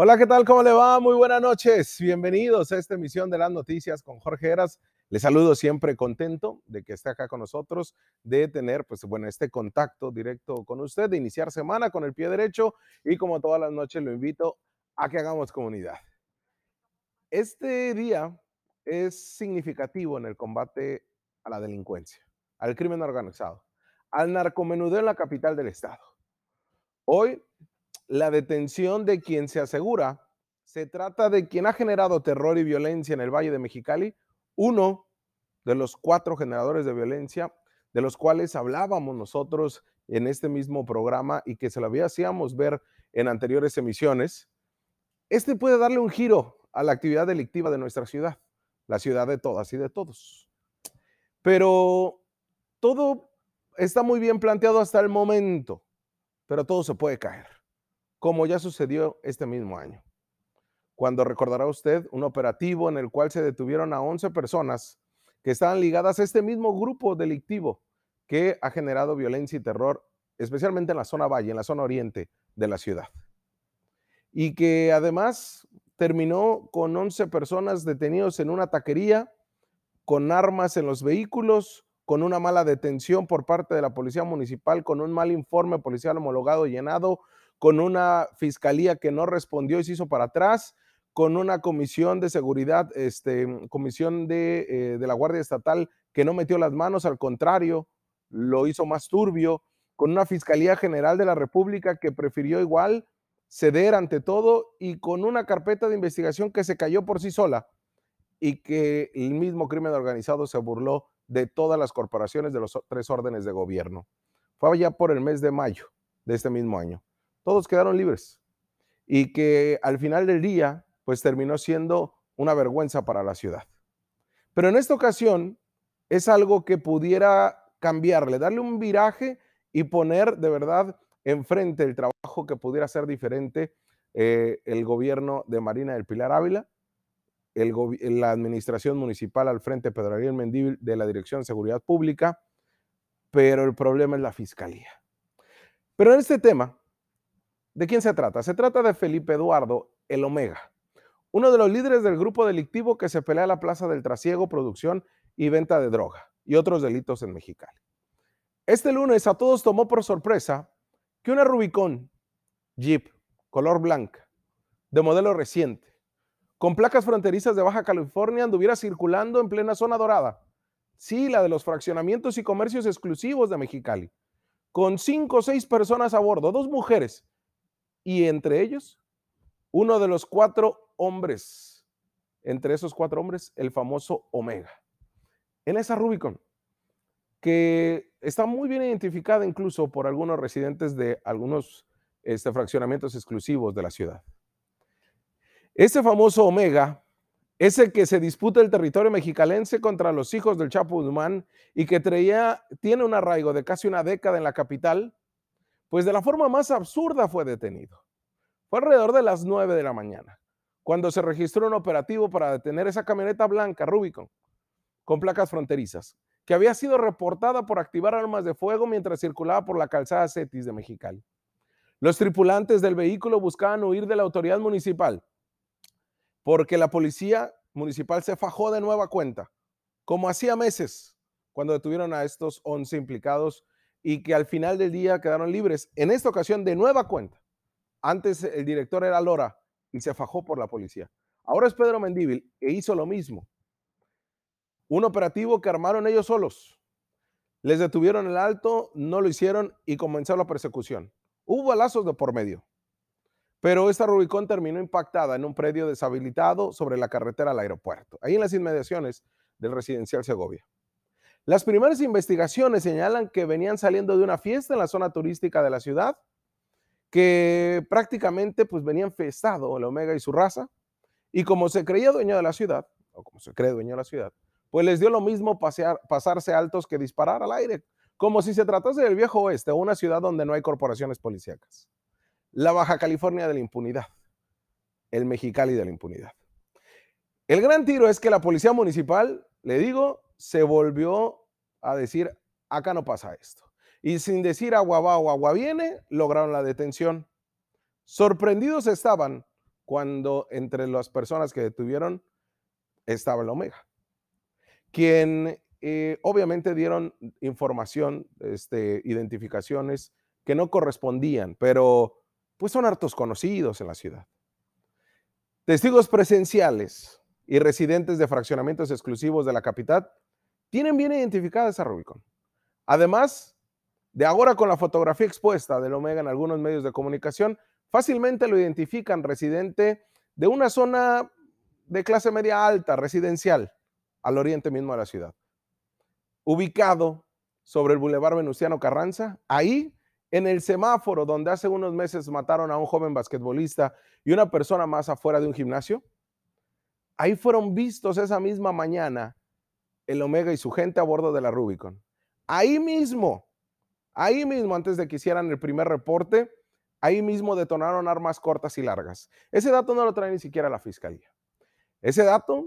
Hola, ¿qué tal? ¿Cómo le va? Muy buenas noches. Bienvenidos a esta emisión de las noticias con Jorge Heras. Les saludo siempre contento de que esté acá con nosotros, de tener, pues bueno, este contacto directo con usted, de iniciar semana con el pie derecho y como todas las noches lo invito a que hagamos comunidad. Este día es significativo en el combate a la delincuencia, al crimen organizado, al narcomenudeo en la capital del estado. Hoy la detención de quien se asegura se trata de quien ha generado terror y violencia en el Valle de Mexicali, uno de los cuatro generadores de violencia de los cuales hablábamos nosotros en este mismo programa y que se lo habíamos ver en anteriores emisiones. Este puede darle un giro a la actividad delictiva de nuestra ciudad, la ciudad de todas y de todos. Pero todo está muy bien planteado hasta el momento, pero todo se puede caer como ya sucedió este mismo año. Cuando recordará usted un operativo en el cual se detuvieron a 11 personas que estaban ligadas a este mismo grupo delictivo que ha generado violencia y terror, especialmente en la zona valle, en la zona oriente de la ciudad. Y que además terminó con 11 personas detenidos en una taquería, con armas en los vehículos, con una mala detención por parte de la policía municipal, con un mal informe policial homologado llenado, con una fiscalía que no respondió y se hizo para atrás, con una comisión de seguridad, este, comisión de, eh, de la Guardia Estatal que no metió las manos, al contrario, lo hizo más turbio, con una Fiscalía General de la República que prefirió igual ceder ante todo y con una carpeta de investigación que se cayó por sí sola y que el mismo crimen organizado se burló de todas las corporaciones de los tres órdenes de gobierno. Fue ya por el mes de mayo de este mismo año todos quedaron libres y que al final del día, pues terminó siendo una vergüenza para la ciudad. Pero en esta ocasión es algo que pudiera cambiarle, darle un viraje y poner de verdad enfrente el trabajo que pudiera ser diferente eh, el gobierno de Marina del Pilar Ávila, el la administración municipal al frente Pedro Ariel Mendívil de la Dirección de Seguridad Pública, pero el problema es la fiscalía. Pero en este tema, ¿De quién se trata? Se trata de Felipe Eduardo, el Omega, uno de los líderes del grupo delictivo que se pelea a la plaza del trasiego, producción y venta de droga y otros delitos en Mexicali. Este lunes a todos tomó por sorpresa que una Rubicon Jeep color blanca, de modelo reciente, con placas fronterizas de Baja California, anduviera circulando en plena zona dorada. Sí, la de los fraccionamientos y comercios exclusivos de Mexicali, con cinco o seis personas a bordo, dos mujeres y entre ellos uno de los cuatro hombres, entre esos cuatro hombres, el famoso Omega. En esa Rubicon, que está muy bien identificada incluso por algunos residentes de algunos este, fraccionamientos exclusivos de la ciudad. Ese famoso Omega es el que se disputa el territorio mexicalense contra los hijos del Chapo Guzmán y que traía, tiene un arraigo de casi una década en la capital pues de la forma más absurda fue detenido. Fue alrededor de las 9 de la mañana, cuando se registró un operativo para detener esa camioneta blanca Rubicon con placas fronterizas, que había sido reportada por activar armas de fuego mientras circulaba por la calzada Cetis de Mexicali. Los tripulantes del vehículo buscaban huir de la autoridad municipal porque la policía municipal se fajó de nueva cuenta, como hacía meses cuando detuvieron a estos 11 implicados y que al final del día quedaron libres. En esta ocasión, de nueva cuenta. Antes el director era Lora y se fajó por la policía. Ahora es Pedro Mendíbil e hizo lo mismo. Un operativo que armaron ellos solos. Les detuvieron el alto, no lo hicieron y comenzó la persecución. Hubo balazos de por medio. Pero esta Rubicón terminó impactada en un predio deshabilitado sobre la carretera al aeropuerto, ahí en las inmediaciones del residencial Segovia. Las primeras investigaciones señalan que venían saliendo de una fiesta en la zona turística de la ciudad, que prácticamente pues venían festado el Omega y su raza, y como se creía dueño de la ciudad, o como se cree dueño de la ciudad, pues les dio lo mismo pasear, pasarse altos que disparar al aire, como si se tratase del viejo oeste, una ciudad donde no hay corporaciones policíacas. La Baja California de la impunidad, el Mexicali de la impunidad. El gran tiro es que la policía municipal, le digo, se volvió a decir, acá no pasa esto. Y sin decir agua va o agua viene, lograron la detención. Sorprendidos estaban cuando entre las personas que detuvieron estaba el Omega, quien eh, obviamente dieron información, este, identificaciones que no correspondían, pero pues son hartos conocidos en la ciudad. Testigos presenciales y residentes de fraccionamientos exclusivos de la capital tienen bien identificada esa Rubicon. Además, de ahora con la fotografía expuesta del Omega en algunos medios de comunicación, fácilmente lo identifican residente de una zona de clase media alta, residencial, al oriente mismo de la ciudad. Ubicado sobre el Boulevard Venustiano Carranza, ahí en el semáforo donde hace unos meses mataron a un joven basquetbolista y una persona más afuera de un gimnasio, ahí fueron vistos esa misma mañana el Omega y su gente a bordo de la Rubicon. Ahí mismo, ahí mismo, antes de que hicieran el primer reporte, ahí mismo detonaron armas cortas y largas. Ese dato no lo trae ni siquiera la fiscalía. Ese dato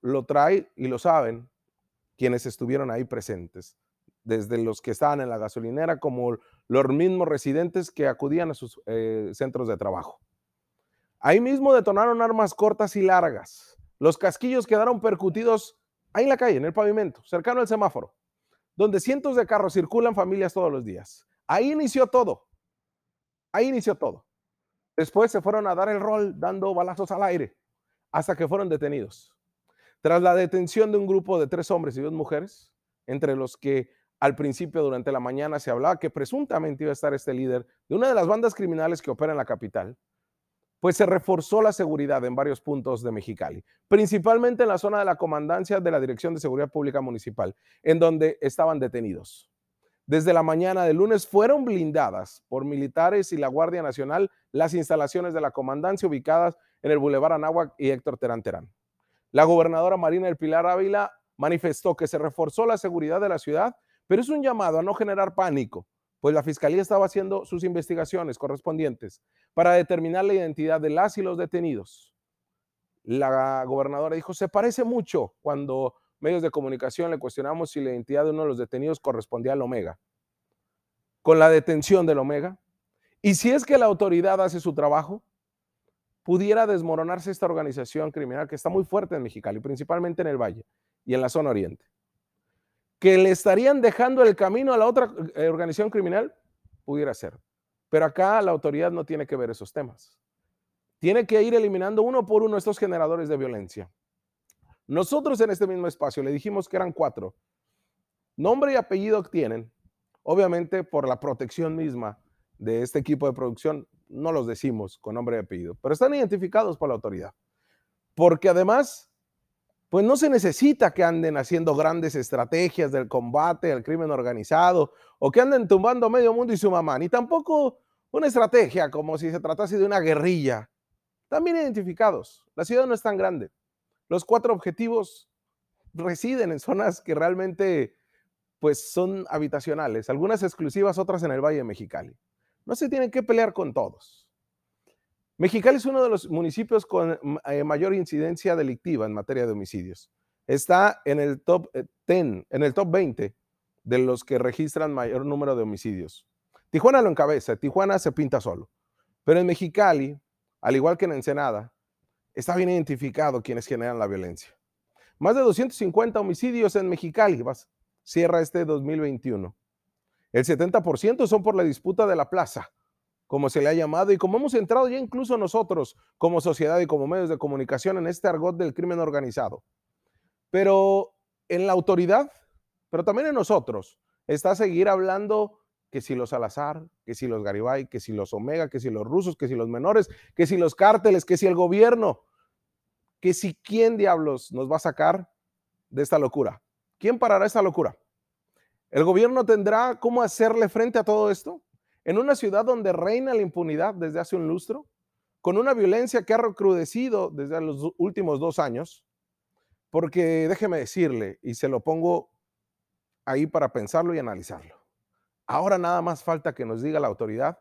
lo trae y lo saben quienes estuvieron ahí presentes, desde los que estaban en la gasolinera como los mismos residentes que acudían a sus eh, centros de trabajo. Ahí mismo detonaron armas cortas y largas. Los casquillos quedaron percutidos ahí en la calle, en el pavimento, cercano al semáforo, donde cientos de carros circulan familias todos los días. Ahí inició todo. Ahí inició todo. Después se fueron a dar el rol dando balazos al aire hasta que fueron detenidos. Tras la detención de un grupo de tres hombres y dos mujeres, entre los que al principio durante la mañana se hablaba que presuntamente iba a estar este líder de una de las bandas criminales que opera en la capital, pues se reforzó la seguridad en varios puntos de Mexicali, principalmente en la zona de la comandancia de la Dirección de Seguridad Pública Municipal, en donde estaban detenidos. Desde la mañana del lunes fueron blindadas por militares y la Guardia Nacional las instalaciones de la comandancia ubicadas en el Boulevard Anáhuac y Héctor Terán Terán. La gobernadora Marina del Pilar Ávila manifestó que se reforzó la seguridad de la ciudad pero es un llamado a no generar pánico, pues la Fiscalía estaba haciendo sus investigaciones correspondientes para determinar la identidad de las y los detenidos. La gobernadora dijo, se parece mucho cuando medios de comunicación le cuestionamos si la identidad de uno de los detenidos correspondía al Omega. Con la detención del Omega, y si es que la autoridad hace su trabajo, pudiera desmoronarse esta organización criminal que está muy fuerte en Mexicali, principalmente en el Valle y en la zona oriente que le estarían dejando el camino a la otra eh, organización criminal, pudiera ser. Pero acá la autoridad no tiene que ver esos temas. Tiene que ir eliminando uno por uno estos generadores de violencia. Nosotros en este mismo espacio le dijimos que eran cuatro. Nombre y apellido tienen. Obviamente por la protección misma de este equipo de producción, no los decimos con nombre y apellido, pero están identificados por la autoridad. Porque además pues no se necesita que anden haciendo grandes estrategias del combate al crimen organizado o que anden tumbando medio mundo y su mamá, ni tampoco una estrategia como si se tratase de una guerrilla. También identificados. La ciudad no es tan grande. Los cuatro objetivos residen en zonas que realmente pues son habitacionales, algunas exclusivas, otras en el Valle Mexicali. No se tienen que pelear con todos. Mexicali es uno de los municipios con eh, mayor incidencia delictiva en materia de homicidios. Está en el top 10, eh, en el top 20 de los que registran mayor número de homicidios. Tijuana lo encabeza, Tijuana se pinta solo. Pero en Mexicali, al igual que en Ensenada, está bien identificado quienes generan la violencia. Más de 250 homicidios en Mexicali, cierra este 2021. El 70% son por la disputa de la plaza como se le ha llamado, y como hemos entrado ya incluso nosotros como sociedad y como medios de comunicación en este argot del crimen organizado. Pero en la autoridad, pero también en nosotros, está seguir hablando que si los Salazar, que si los Garibay, que si los Omega, que si los rusos, que si los menores, que si los cárteles, que si el gobierno, que si quién diablos nos va a sacar de esta locura. ¿Quién parará esta locura? ¿El gobierno tendrá cómo hacerle frente a todo esto? En una ciudad donde reina la impunidad desde hace un lustro, con una violencia que ha recrudecido desde los últimos dos años, porque déjeme decirle, y se lo pongo ahí para pensarlo y analizarlo. Ahora nada más falta que nos diga la autoridad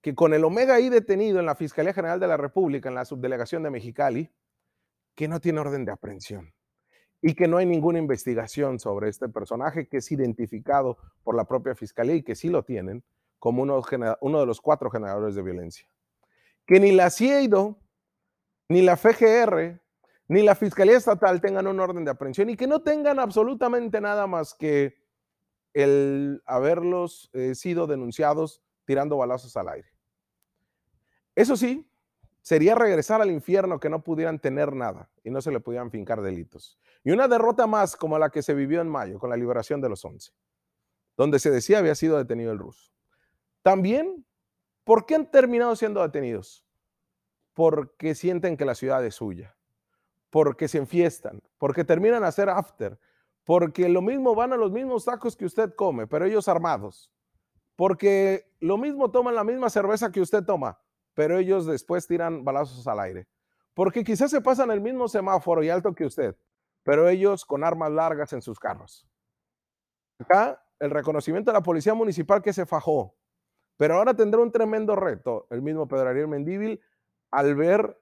que con el Omega ahí detenido en la Fiscalía General de la República, en la subdelegación de Mexicali, que no tiene orden de aprehensión y que no hay ninguna investigación sobre este personaje que es identificado por la propia Fiscalía y que sí lo tienen, como uno, de los cuatro generadores de violencia. Que ni la CIEIDO ni la FGR, ni la Fiscalía Estatal tengan un orden de aprehensión y que no tengan absolutamente nada más que el haberlos eh, sido denunciados tirando balazos al aire. Eso sí, sería regresar al infierno que no pudieran tener nada y no se le pudieran fincar delitos. Y una derrota más como la que se vivió en mayo con la liberación de los 11, donde se decía había sido detenido el ruso. También, ¿por qué han terminado siendo detenidos? Porque sienten que la ciudad es suya, porque se enfiestan, porque terminan a hacer after, porque lo mismo van a los mismos tacos que usted come, pero ellos armados, porque lo mismo toman la misma cerveza que usted toma, pero ellos después tiran balazos al aire. Porque quizás se pasan el mismo semáforo y alto que usted, pero ellos con armas largas en sus carros. Acá el reconocimiento de la policía municipal que se fajó, pero ahora tendrá un tremendo reto el mismo Pedro Ariel Mendíbil al ver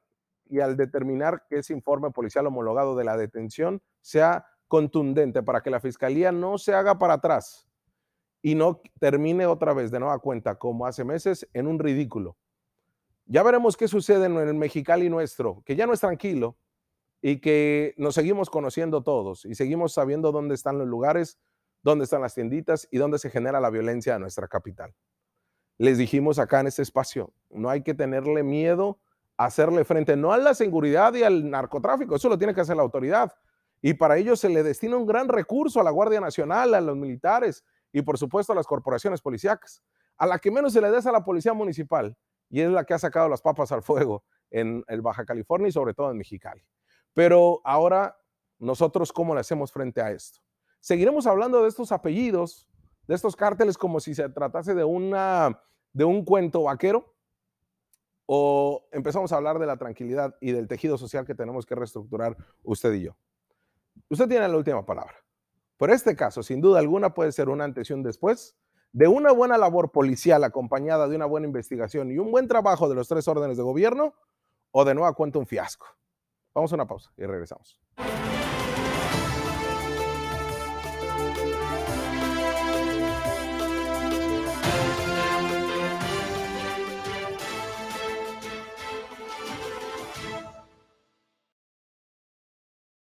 y al determinar que ese informe policial homologado de la detención sea contundente para que la fiscalía no se haga para atrás y no termine otra vez de nueva cuenta, como hace meses, en un ridículo. Ya veremos qué sucede en el Mexicali nuestro, que ya no es tranquilo y que nos seguimos conociendo todos y seguimos sabiendo dónde están los lugares, dónde están las tienditas y dónde se genera la violencia en nuestra capital. Les dijimos acá en este espacio, no hay que tenerle miedo a hacerle frente, no a la seguridad y al narcotráfico, eso lo tiene que hacer la autoridad. Y para ello se le destina un gran recurso a la Guardia Nacional, a los militares y por supuesto a las corporaciones policíacas. A la que menos se le des a la Policía Municipal y es la que ha sacado las papas al fuego en Baja California y sobre todo en Mexicali. Pero ahora nosotros, ¿cómo le hacemos frente a esto? Seguiremos hablando de estos apellidos, de estos cárteles como si se tratase de, una, de un cuento vaquero o empezamos a hablar de la tranquilidad y del tejido social que tenemos que reestructurar usted y yo. Usted tiene la última palabra. Por este caso, sin duda alguna, puede ser una antes y un después de una buena labor policial acompañada de una buena investigación y un buen trabajo de los tres órdenes de gobierno, o de nueva cuenta un fiasco. Vamos a una pausa y regresamos.